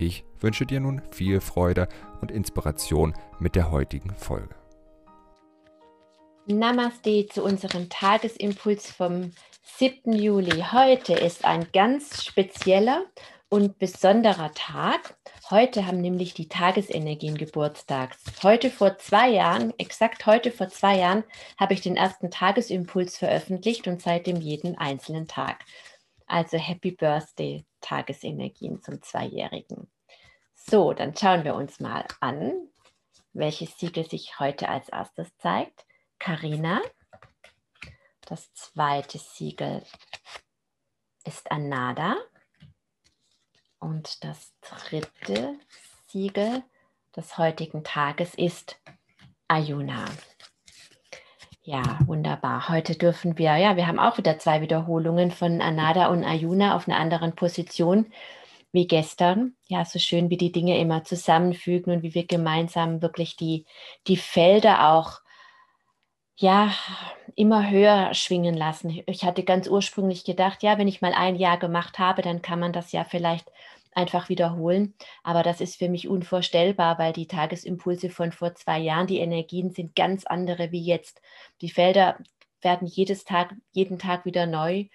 Ich wünsche dir nun viel Freude und Inspiration mit der heutigen Folge. Namaste zu unserem Tagesimpuls vom 7. Juli. Heute ist ein ganz spezieller und besonderer Tag. Heute haben nämlich die Tagesenergien Geburtstags. Heute vor zwei Jahren, exakt heute vor zwei Jahren, habe ich den ersten Tagesimpuls veröffentlicht und seitdem jeden einzelnen Tag. Also Happy Birthday Tagesenergien zum Zweijährigen. So, dann schauen wir uns mal an, welches Siegel sich heute als erstes zeigt. Carina. Das zweite Siegel ist Anada. Und das dritte Siegel des heutigen Tages ist Ayuna. Ja, wunderbar. Heute dürfen wir, ja, wir haben auch wieder zwei Wiederholungen von Anada und Ayuna auf einer anderen Position wie gestern. Ja, so schön, wie die Dinge immer zusammenfügen und wie wir gemeinsam wirklich die, die Felder auch ja, immer höher schwingen lassen. Ich hatte ganz ursprünglich gedacht, ja, wenn ich mal ein Jahr gemacht habe, dann kann man das ja vielleicht einfach wiederholen. Aber das ist für mich unvorstellbar, weil die Tagesimpulse von vor zwei Jahren, die Energien sind ganz andere wie jetzt. Die Felder werden jedes Tag, jeden Tag wieder neu.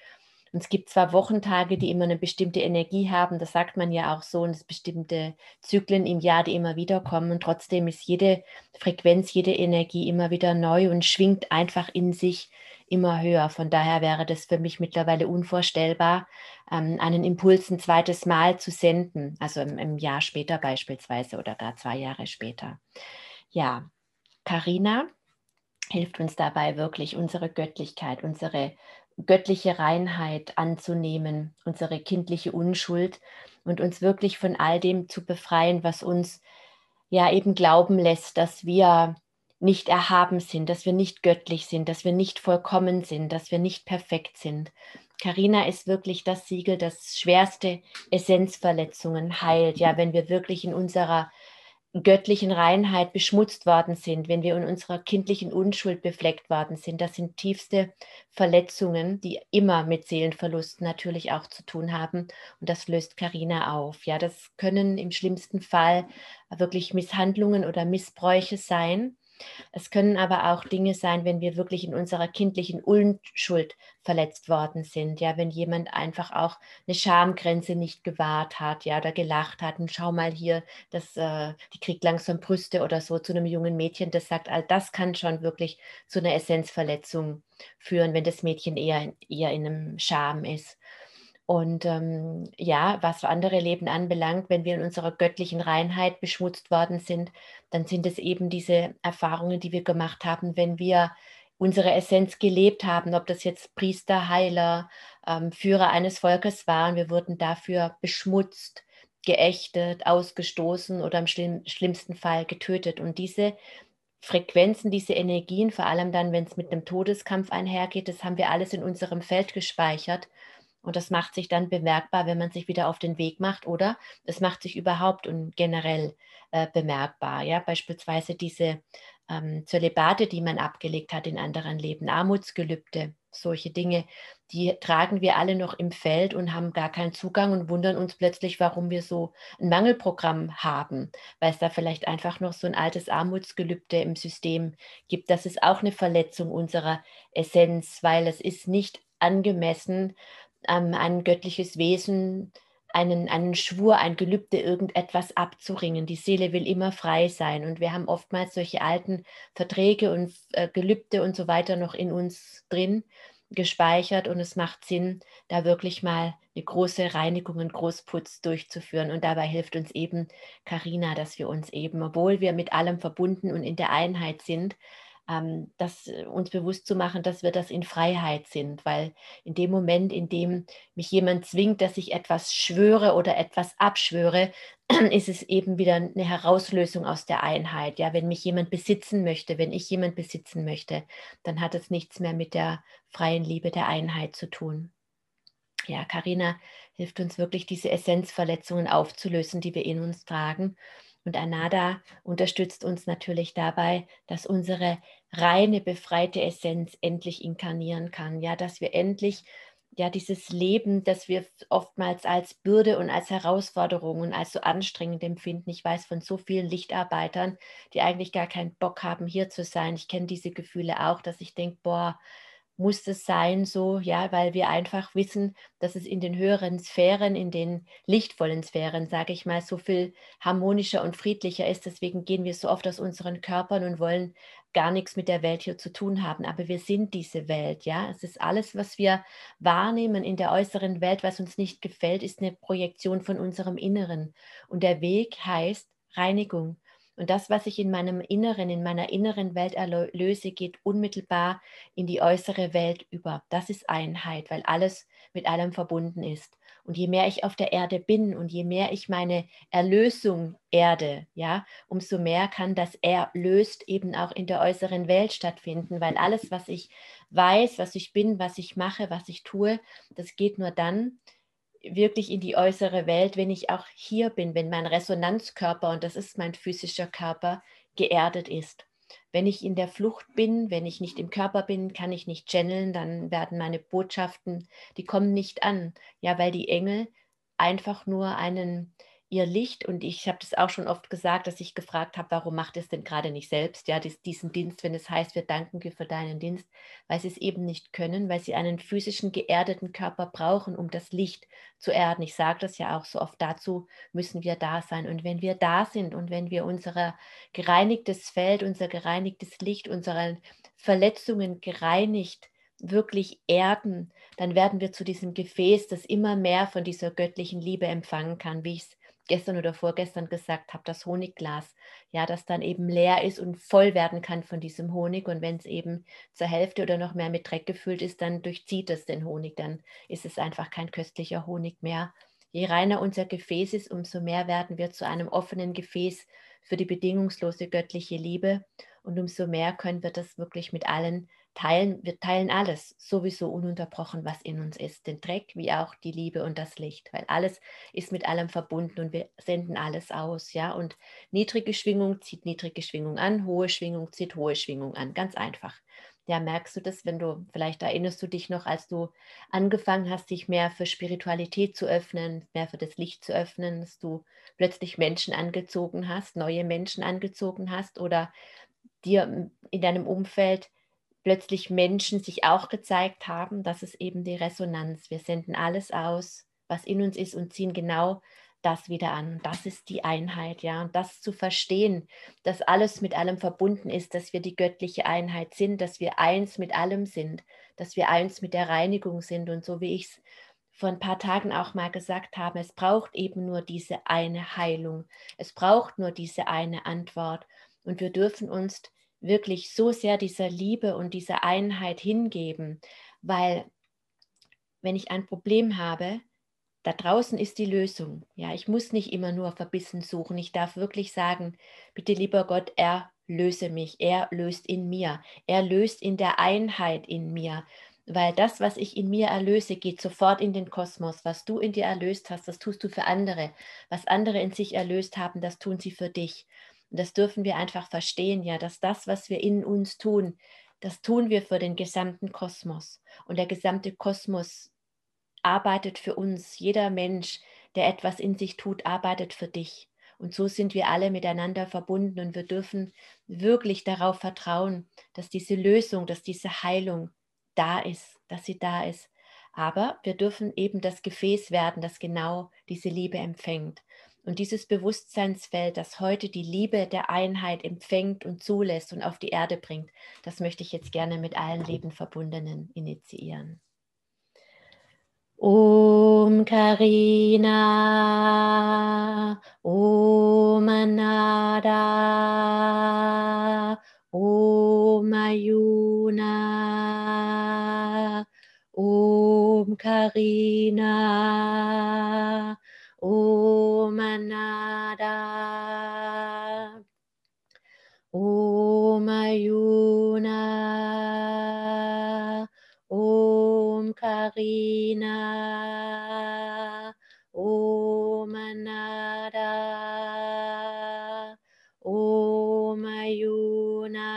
Und es gibt zwar Wochentage, die immer eine bestimmte Energie haben, das sagt man ja auch so, und es bestimmte Zyklen im Jahr, die immer wieder kommen. Und trotzdem ist jede Frequenz, jede Energie immer wieder neu und schwingt einfach in sich immer höher. Von daher wäre das für mich mittlerweile unvorstellbar, ähm, einen Impuls ein zweites Mal zu senden, also im, im Jahr später beispielsweise oder gar zwei Jahre später. Ja, Karina hilft uns dabei wirklich, unsere Göttlichkeit, unsere göttliche Reinheit anzunehmen, unsere kindliche Unschuld und uns wirklich von all dem zu befreien, was uns ja eben glauben lässt, dass wir nicht erhaben sind, dass wir nicht göttlich sind, dass wir nicht vollkommen sind, dass wir nicht perfekt sind. Karina ist wirklich das Siegel, das schwerste Essenzverletzungen heilt. Ja, wenn wir wirklich in unserer göttlichen Reinheit beschmutzt worden sind, wenn wir in unserer kindlichen Unschuld befleckt worden sind. Das sind tiefste Verletzungen, die immer mit Seelenverlusten natürlich auch zu tun haben. Und das löst Karina auf. Ja, das können im schlimmsten Fall wirklich Misshandlungen oder Missbräuche sein. Es können aber auch Dinge sein, wenn wir wirklich in unserer kindlichen Unschuld verletzt worden sind. Ja, wenn jemand einfach auch eine Schamgrenze nicht gewahrt hat, ja, oder gelacht hat und schau mal hier, das, äh, die kriegt langsam Brüste oder so zu einem jungen Mädchen, das sagt, all das kann schon wirklich zu einer Essenzverletzung führen, wenn das Mädchen eher, eher in einem Scham ist. Und ähm, ja, was andere Leben anbelangt, wenn wir in unserer göttlichen Reinheit beschmutzt worden sind, dann sind es eben diese Erfahrungen, die wir gemacht haben, wenn wir unsere Essenz gelebt haben, ob das jetzt Priester, Heiler, ähm, Führer eines Volkes waren. Wir wurden dafür beschmutzt, geächtet, ausgestoßen oder im schlimm, schlimmsten Fall getötet. Und diese Frequenzen, diese Energien, vor allem dann, wenn es mit einem Todeskampf einhergeht, das haben wir alles in unserem Feld gespeichert. Und das macht sich dann bemerkbar, wenn man sich wieder auf den Weg macht oder es macht sich überhaupt und generell äh, bemerkbar. Ja, beispielsweise diese ähm, Zölibate, die man abgelegt hat in anderen Leben, Armutsgelübde, solche Dinge, die tragen wir alle noch im Feld und haben gar keinen Zugang und wundern uns plötzlich, warum wir so ein Mangelprogramm haben, weil es da vielleicht einfach noch so ein altes Armutsgelübde im System gibt. Das ist auch eine Verletzung unserer Essenz, weil es ist nicht angemessen, ähm, ein göttliches Wesen einen, einen Schwur, ein Gelübde, irgendetwas abzuringen. Die Seele will immer frei sein. Und wir haben oftmals solche alten Verträge und äh, Gelübde und so weiter noch in uns drin gespeichert. Und es macht Sinn, da wirklich mal eine große Reinigung und Großputz durchzuführen. Und dabei hilft uns eben Karina, dass wir uns eben, obwohl wir mit allem verbunden und in der Einheit sind, ähm, das äh, uns bewusst zu machen, dass wir das in Freiheit sind, weil in dem Moment, in dem mich jemand zwingt, dass ich etwas schwöre oder etwas abschwöre, ist es eben wieder eine Herauslösung aus der Einheit. Ja, wenn mich jemand besitzen möchte, wenn ich jemand besitzen möchte, dann hat es nichts mehr mit der freien Liebe der Einheit zu tun. Ja, Karina hilft uns wirklich, diese Essenzverletzungen aufzulösen, die wir in uns tragen. Und Anada unterstützt uns natürlich dabei, dass unsere reine, befreite Essenz endlich inkarnieren kann. Ja, dass wir endlich ja, dieses Leben, das wir oftmals als Bürde und als Herausforderung und als so anstrengend empfinden. Ich weiß von so vielen Lichtarbeitern, die eigentlich gar keinen Bock haben, hier zu sein. Ich kenne diese Gefühle auch, dass ich denke, boah, muss es sein so, ja, weil wir einfach wissen, dass es in den höheren Sphären, in den lichtvollen Sphären, sage ich mal, so viel harmonischer und friedlicher ist. Deswegen gehen wir so oft aus unseren Körpern und wollen gar nichts mit der Welt hier zu tun haben. Aber wir sind diese Welt, ja. Es ist alles, was wir wahrnehmen in der äußeren Welt, was uns nicht gefällt, ist eine Projektion von unserem Inneren. Und der Weg heißt Reinigung. Und das, was ich in meinem Inneren, in meiner inneren Welt erlöse, geht unmittelbar in die äußere Welt über. Das ist Einheit, weil alles mit allem verbunden ist. Und je mehr ich auf der Erde bin und je mehr ich meine Erlösung erde, ja, umso mehr kann das Erlöst eben auch in der äußeren Welt stattfinden, weil alles, was ich weiß, was ich bin, was ich mache, was ich tue, das geht nur dann, wirklich in die äußere Welt, wenn ich auch hier bin, wenn mein Resonanzkörper, und das ist mein physischer Körper, geerdet ist. Wenn ich in der Flucht bin, wenn ich nicht im Körper bin, kann ich nicht channeln, dann werden meine Botschaften, die kommen nicht an. Ja, weil die Engel einfach nur einen ihr Licht und ich habe das auch schon oft gesagt, dass ich gefragt habe, warum macht es denn gerade nicht selbst, ja, dies, diesen Dienst, wenn es heißt, wir danken dir für deinen Dienst, weil sie es eben nicht können, weil sie einen physischen geerdeten Körper brauchen, um das Licht zu erden. Ich sage das ja auch so oft, dazu müssen wir da sein und wenn wir da sind und wenn wir unser gereinigtes Feld, unser gereinigtes Licht, unsere Verletzungen gereinigt wirklich erden, dann werden wir zu diesem Gefäß, das immer mehr von dieser göttlichen Liebe empfangen kann, wie ich es gestern oder vorgestern gesagt habe, das Honigglas, ja, das dann eben leer ist und voll werden kann von diesem Honig. Und wenn es eben zur Hälfte oder noch mehr mit Dreck gefüllt ist, dann durchzieht es den Honig, dann ist es einfach kein köstlicher Honig mehr. Je reiner unser Gefäß ist, umso mehr werden wir zu einem offenen Gefäß für die bedingungslose göttliche Liebe und umso mehr können wir das wirklich mit allen teilen, wir teilen alles sowieso ununterbrochen, was in uns ist, den Dreck wie auch die Liebe und das Licht, weil alles ist mit allem verbunden und wir senden alles aus, ja. Und niedrige Schwingung zieht niedrige Schwingung an, hohe Schwingung zieht hohe Schwingung an, ganz einfach. Ja, merkst du das, wenn du, vielleicht erinnerst du dich noch, als du angefangen hast, dich mehr für Spiritualität zu öffnen, mehr für das Licht zu öffnen, dass du plötzlich Menschen angezogen hast, neue Menschen angezogen hast oder dir in deinem Umfeld plötzlich Menschen sich auch gezeigt haben, das ist eben die Resonanz. Wir senden alles aus, was in uns ist und ziehen genau das wieder an. Das ist die Einheit, ja. Und das zu verstehen, dass alles mit allem verbunden ist, dass wir die göttliche Einheit sind, dass wir eins mit allem sind, dass wir eins mit der Reinigung sind. Und so wie ich es vor ein paar Tagen auch mal gesagt habe, es braucht eben nur diese eine Heilung. Es braucht nur diese eine Antwort. Und wir dürfen uns wirklich so sehr dieser Liebe und dieser Einheit hingeben, weil wenn ich ein Problem habe, da draußen ist die Lösung. Ja, ich muss nicht immer nur verbissen suchen. Ich darf wirklich sagen, bitte lieber Gott, er löse mich, er löst in mir, er löst in der Einheit in mir. Weil das, was ich in mir erlöse, geht sofort in den Kosmos. Was du in dir erlöst hast, das tust du für andere. Was andere in sich erlöst haben, das tun sie für dich. Und das dürfen wir einfach verstehen, ja, dass das, was wir in uns tun, das tun wir für den gesamten Kosmos. Und der gesamte Kosmos arbeitet für uns. Jeder Mensch, der etwas in sich tut, arbeitet für dich. Und so sind wir alle miteinander verbunden und wir dürfen wirklich darauf vertrauen, dass diese Lösung, dass diese Heilung da ist, dass sie da ist. Aber wir dürfen eben das Gefäß werden, das genau diese Liebe empfängt. Und dieses Bewusstseinsfeld, das heute die Liebe der Einheit empfängt und zulässt und auf die Erde bringt, das möchte ich jetzt gerne mit allen Lebenverbundenen initiieren. Om Karina, Om Anada, Om Ayuna, Om Karina, Om Manada. Om Ayuna. Om Karina. Om Manada. Om Ayuna.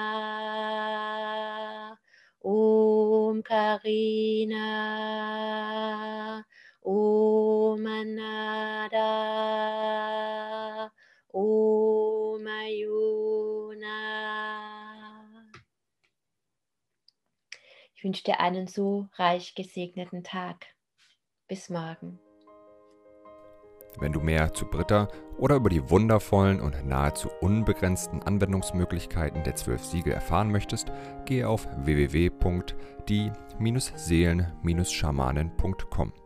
Om Karina. Om Manada. Om Ayuna. Ich wünsche dir einen so reich gesegneten Tag. Bis morgen. Wenn du mehr zu Britta oder über die wundervollen und nahezu unbegrenzten Anwendungsmöglichkeiten der zwölf Siegel erfahren möchtest, gehe auf www.die-seelen-schamanen.com.